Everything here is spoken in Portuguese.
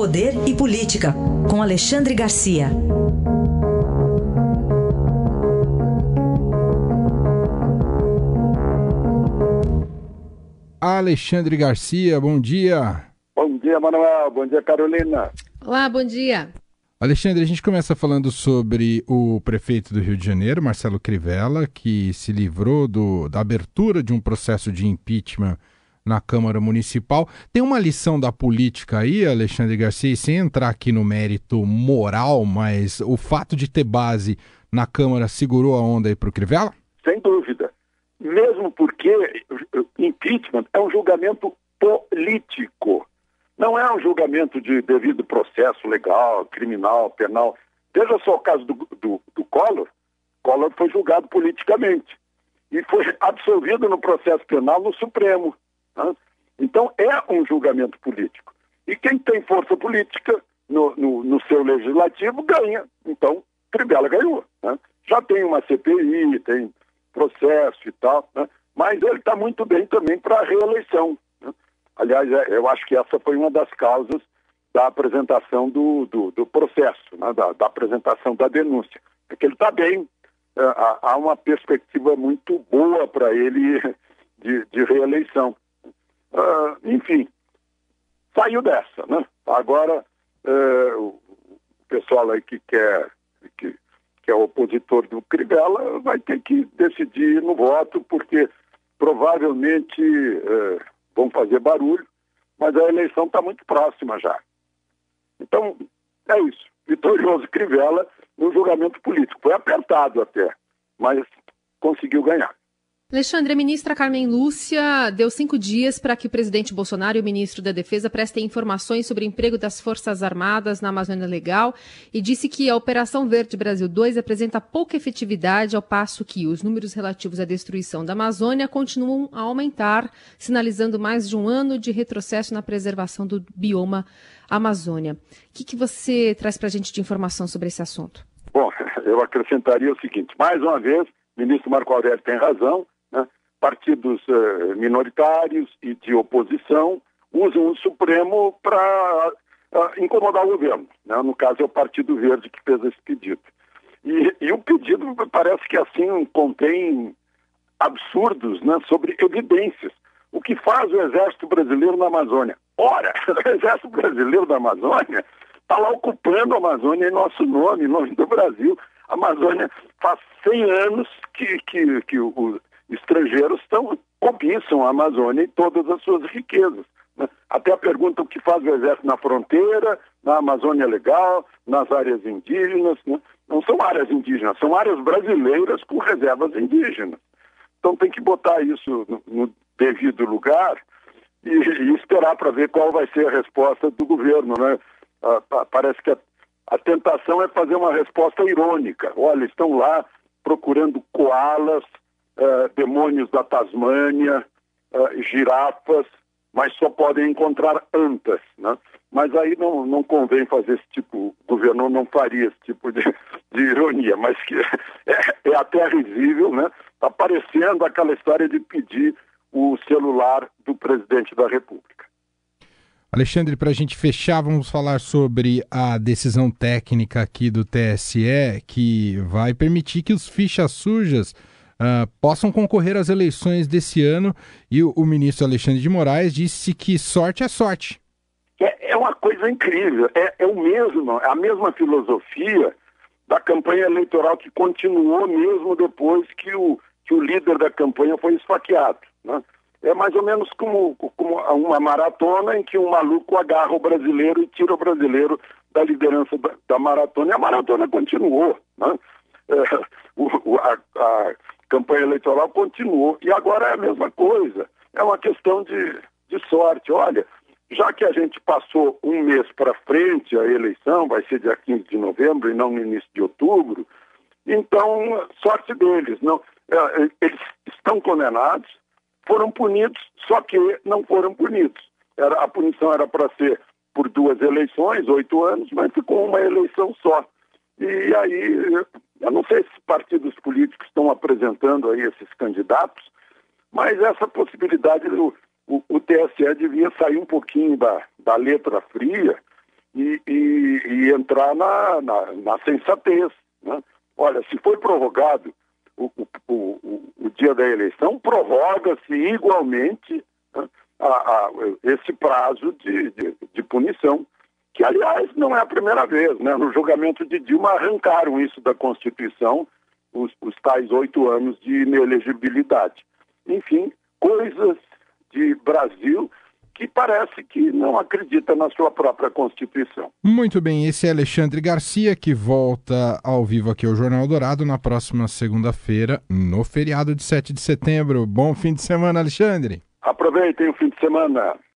Poder e Política, com Alexandre Garcia. Alexandre Garcia, bom dia. Bom dia, Manuel. Bom dia, Carolina. Olá, bom dia. Alexandre, a gente começa falando sobre o prefeito do Rio de Janeiro, Marcelo Crivella, que se livrou do, da abertura de um processo de impeachment na Câmara Municipal. Tem uma lição da política aí, Alexandre Garcia, sem entrar aqui no mérito moral, mas o fato de ter base na Câmara segurou a onda aí para o Crivella? Sem dúvida. Mesmo porque impeachment é um julgamento político. Não é um julgamento de devido processo legal, criminal, penal. Veja só o caso do, do, do Collor. Collor foi julgado politicamente e foi absolvido no processo penal no Supremo. Né? Então é um julgamento político. E quem tem força política no, no, no seu legislativo ganha. Então, Cribella ganhou. Né? Já tem uma CPI, tem processo e tal, né? mas ele está muito bem também para a reeleição. Aliás, é, eu acho que essa foi uma das causas da apresentação do, do, do processo, né, da, da, apresentação da denúncia. É que ele está bem, é, há uma perspectiva muito boa para ele de, de reeleição. Uh, enfim, saiu dessa, né? Agora, uh, o pessoal aí que quer, que, que é opositor do Crivella vai ter que decidir no voto, porque provavelmente uh, vão fazer barulho, mas a eleição está muito próxima já. Então, é isso. Vitorioso Crivella no julgamento político. Foi apertado até, mas conseguiu ganhar. Alexandre, a ministra Carmen Lúcia deu cinco dias para que o presidente Bolsonaro e o ministro da Defesa prestem informações sobre o emprego das Forças Armadas na Amazônia Legal e disse que a Operação Verde Brasil 2 apresenta pouca efetividade, ao passo que os números relativos à destruição da Amazônia continuam a aumentar, sinalizando mais de um ano de retrocesso na preservação do bioma Amazônia. O que, que você traz para a gente de informação sobre esse assunto? Bom, eu acrescentaria o seguinte: mais uma vez, o ministro Marco Aurélio tem razão partidos uh, minoritários e de oposição usam o Supremo para uh, incomodar o governo. Né? No caso, é o Partido Verde que fez esse pedido. E, e o pedido parece que assim contém absurdos né, sobre evidências. O que faz o Exército Brasileiro na Amazônia? Ora, o Exército Brasileiro da Amazônia está lá ocupando a Amazônia em nosso nome, em nome do Brasil. A Amazônia faz 100 anos que, que, que o, estrangeiros estão, cobiçam a Amazônia e todas as suas riquezas. Né? Até pergunta o que faz o Exército na fronteira, na Amazônia Legal, nas áreas indígenas. Né? Não são áreas indígenas, são áreas brasileiras com reservas indígenas. Então tem que botar isso no, no devido lugar e, e esperar para ver qual vai ser a resposta do governo. Né? Ah, parece que a, a tentação é fazer uma resposta irônica. Olha, estão lá procurando koalas uh, demônios da Tasmânia, uh, girafas, mas só podem encontrar antas, né? Mas aí não, não convém fazer esse tipo, o governo não faria esse tipo de, de ironia, mas que é, é até risível, né? Está parecendo aquela história de pedir o celular do presidente da República. Alexandre, para a gente fechar, vamos falar sobre a decisão técnica aqui do TSE que vai permitir que os fichas sujas uh, possam concorrer às eleições desse ano. E o, o, ministro Alexandre de Moraes disse que sorte é sorte. É, é uma coisa incrível. É, é o mesmo, a mesma filosofia da campanha eleitoral que continuou mesmo depois que o, que o líder da campanha foi esfaqueado. Né? É mais ou menos como, como uma maratona em que um maluco agarra o brasileiro e tira o brasileiro da liderança da, da maratona. E a maratona continuou. Né? É, o, a, a, campanha eleitoral continuou. E agora é a mesma coisa. É uma questão de, de sorte. Olha, já que a gente passou um mês para frente a eleição, vai ser dia 15 de novembro e não no início de outubro, então, sorte deles. Não, é, eles estão condenados, foram punidos, só que não foram punidos. Era, a punição era para ser por duas eleições, oito anos, mas ficou uma eleição só. E aí, eu não sei se partidos políticos estão apresentando aí esses candidatos, mas essa possibilidade, o, o, o TSE devia sair um pouquinho da, da letra fria e, e, e entrar na, na, na sensatez. Né? Olha, se foi prorrogado o, o, o, o dia da eleição, prorroga-se igualmente né, a, a, esse prazo de, de, de, punição, que, aliás, não é a primeira vez. Né? No julgamento de Dilma, arrancaram isso da Constituição, os, os tais oito anos de inelegibilidade. Enfim, coisas de Brasil que parece que não acredita na sua própria Constituição. Muito bem, esse é Alexandre Garcia, que volta ao vivo aqui ao Jornal Dourado na próxima segunda-feira, no feriado de 7 de setembro. Bom fim de semana, Alexandre. Aproveitem o fim de semana.